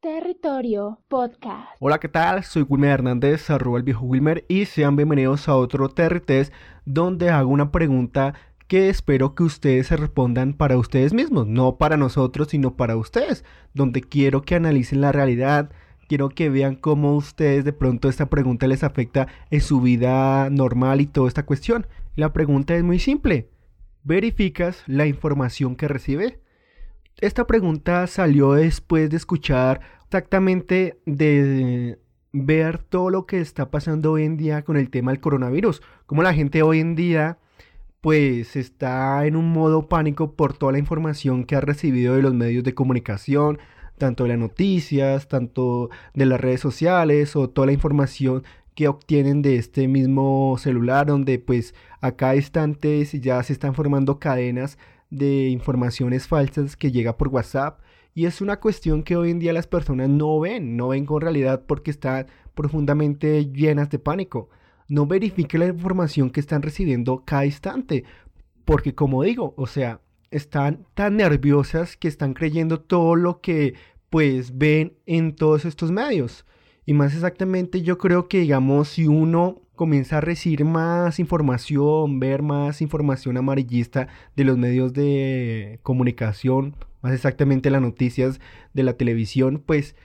Territorio Podcast. Hola, ¿qué tal? Soy Wilmer Hernández, arroba el viejo Wilmer, y sean bienvenidos a otro Territés donde hago una pregunta que espero que ustedes se respondan para ustedes mismos, no para nosotros, sino para ustedes, donde quiero que analicen la realidad, quiero que vean cómo ustedes de pronto esta pregunta les afecta en su vida normal y toda esta cuestión. La pregunta es muy simple. ¿Verificas la información que recibes? Esta pregunta salió después de escuchar exactamente de ver todo lo que está pasando hoy en día con el tema del coronavirus, como la gente hoy en día pues está en un modo pánico por toda la información que ha recibido de los medios de comunicación, tanto de las noticias, tanto de las redes sociales o toda la información que obtienen de este mismo celular donde pues a cada instante ya se están formando cadenas de informaciones falsas que llega por WhatsApp y es una cuestión que hoy en día las personas no ven, no ven con realidad porque están profundamente llenas de pánico. No verifique la información que están recibiendo cada instante, porque como digo, o sea, están tan nerviosas que están creyendo todo lo que pues ven en todos estos medios. Y más exactamente yo creo que digamos si uno comienza a recibir más información, ver más información amarillista de los medios de comunicación, más exactamente las noticias de la televisión, pues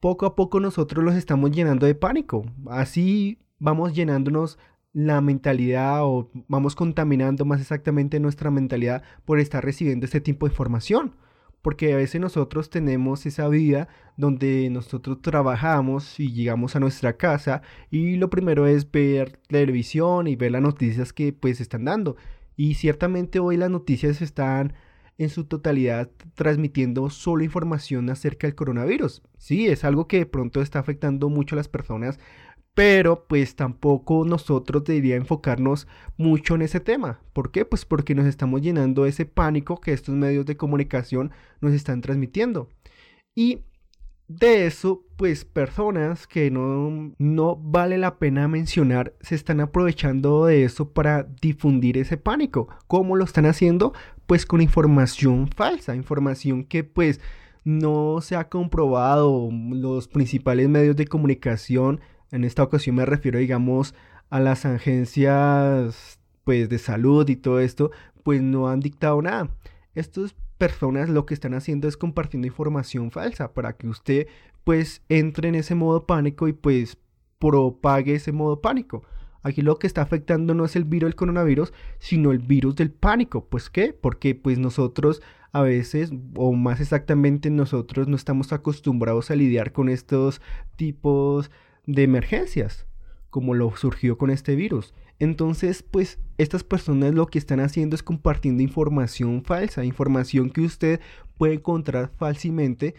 poco a poco nosotros los estamos llenando de pánico. Así vamos llenándonos la mentalidad o vamos contaminando más exactamente nuestra mentalidad por estar recibiendo este tipo de información porque a veces nosotros tenemos esa vida donde nosotros trabajamos y llegamos a nuestra casa y lo primero es ver televisión y ver las noticias que pues están dando. Y ciertamente hoy las noticias están en su totalidad transmitiendo solo información acerca del coronavirus. Sí, es algo que de pronto está afectando mucho a las personas pero pues tampoco nosotros debería enfocarnos mucho en ese tema. ¿Por qué? Pues porque nos estamos llenando ese pánico que estos medios de comunicación nos están transmitiendo. Y de eso, pues personas que no, no vale la pena mencionar se están aprovechando de eso para difundir ese pánico. ¿Cómo lo están haciendo? Pues con información falsa, información que pues no se ha comprobado. Los principales medios de comunicación en esta ocasión me refiero, digamos, a las agencias pues de salud y todo esto, pues no han dictado nada. Estas personas lo que están haciendo es compartiendo información falsa para que usted pues entre en ese modo pánico y pues propague ese modo pánico. Aquí lo que está afectando no es el virus del coronavirus, sino el virus del pánico. ¿Pues qué? Porque pues nosotros a veces, o más exactamente nosotros no estamos acostumbrados a lidiar con estos tipos de emergencias, como lo surgió con este virus. Entonces, pues estas personas lo que están haciendo es compartiendo información falsa, información que usted puede encontrar fácilmente,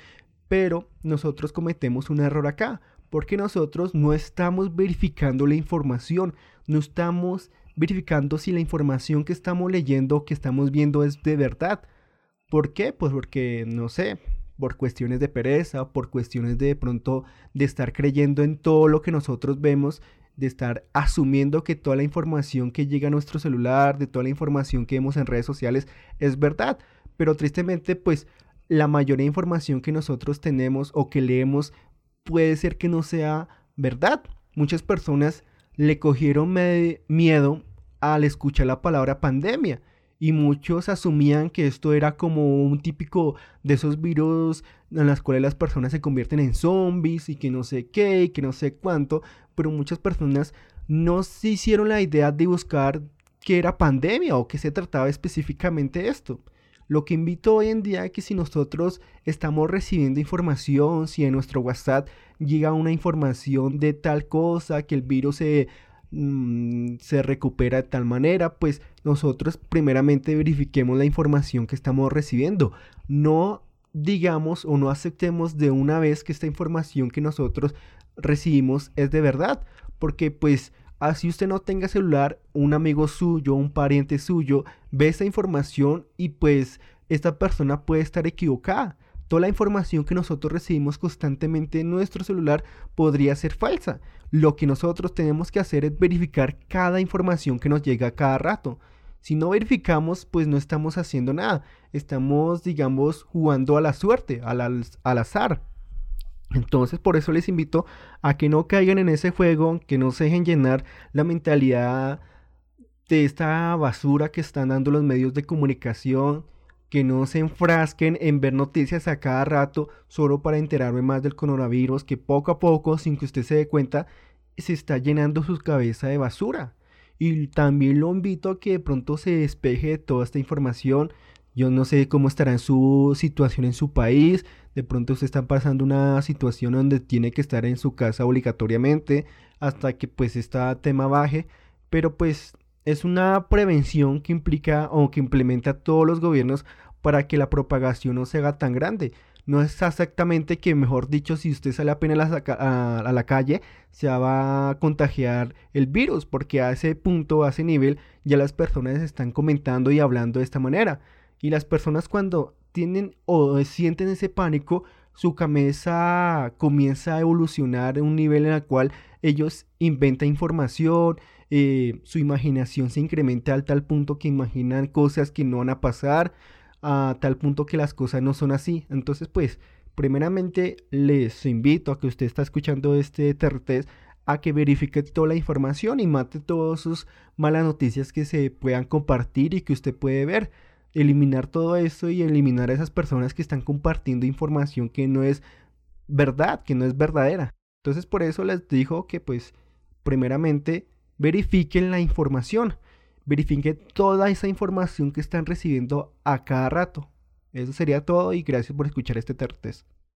pero nosotros cometemos un error acá, porque nosotros no estamos verificando la información, no estamos verificando si la información que estamos leyendo o que estamos viendo es de verdad. ¿Por qué? Pues porque, no sé, por cuestiones de pereza, por cuestiones de, pronto de estar creyendo en todo lo que nosotros vemos, de estar asumiendo que toda la información que llega a nuestro celular, de toda la información que vemos en redes sociales es verdad. Pero tristemente, pues la mayoría de información que nosotros tenemos o que leemos puede ser que no sea verdad. Muchas personas le cogieron miedo al escuchar la palabra pandemia y muchos asumían que esto era como un típico de esos virus en las cuales las personas se convierten en zombies y que no sé qué y que no sé cuánto, pero muchas personas no se hicieron la idea de buscar qué era pandemia o qué se trataba específicamente esto. Lo que invito hoy en día es que si nosotros estamos recibiendo información, si en nuestro WhatsApp llega una información de tal cosa, que el virus se Mm, se recupera de tal manera, pues nosotros primeramente verifiquemos la información que estamos recibiendo. No digamos o no aceptemos de una vez que esta información que nosotros recibimos es de verdad, porque pues así usted no tenga celular, un amigo suyo, un pariente suyo, ve esa información y pues esta persona puede estar equivocada. Toda la información que nosotros recibimos constantemente en nuestro celular podría ser falsa. Lo que nosotros tenemos que hacer es verificar cada información que nos llega cada rato. Si no verificamos, pues no estamos haciendo nada. Estamos, digamos, jugando a la suerte, al, azar. Entonces por eso les invito a que no caigan en ese juego, que no se dejen llenar la mentalidad de esta basura que están dando los medios de comunicación, que no se enfrasquen en ver noticias a cada rato solo para enterarme más del coronavirus, que poco a poco, sin que usted se dé cuenta, se está llenando su cabeza de basura. Y también lo invito a que de pronto se despeje de toda esta información. Yo no sé cómo estará en su situación en su país. De pronto usted está pasando una situación donde tiene que estar en su casa obligatoriamente hasta que pues este tema baje. Pero pues es una prevención que implica o que implementa todos los gobiernos para que la propagación no se haga tan grande. No es exactamente que, mejor dicho, si usted sale apenas a, la calle, se va a contagiar el virus, porque a ese punto, a ese nivel, ya las personas están comentando y hablando de esta manera. Y las personas cuando tienen o sienten ese pánico, su cabeza comienza a evolucionar a un nivel en el cual ellos inventan información, eh, su imaginación se incrementa al tal punto que imaginan cosas que no van a pasar, a tal punto que las cosas no son así. Entonces, pues, primeramente les invito a que usted está escuchando este test a que verifique toda la información y mate todas sus malas noticias que se puedan compartir y que usted puede ver. Eliminar todo eso y eliminar a esas personas que están compartiendo información que no es verdad, que no es verdadera. Entonces por eso les digo que pues primeramente verifiquen la información, verifiquen toda esa información que están recibiendo a cada rato. Eso sería todo y gracias por escuchar este test.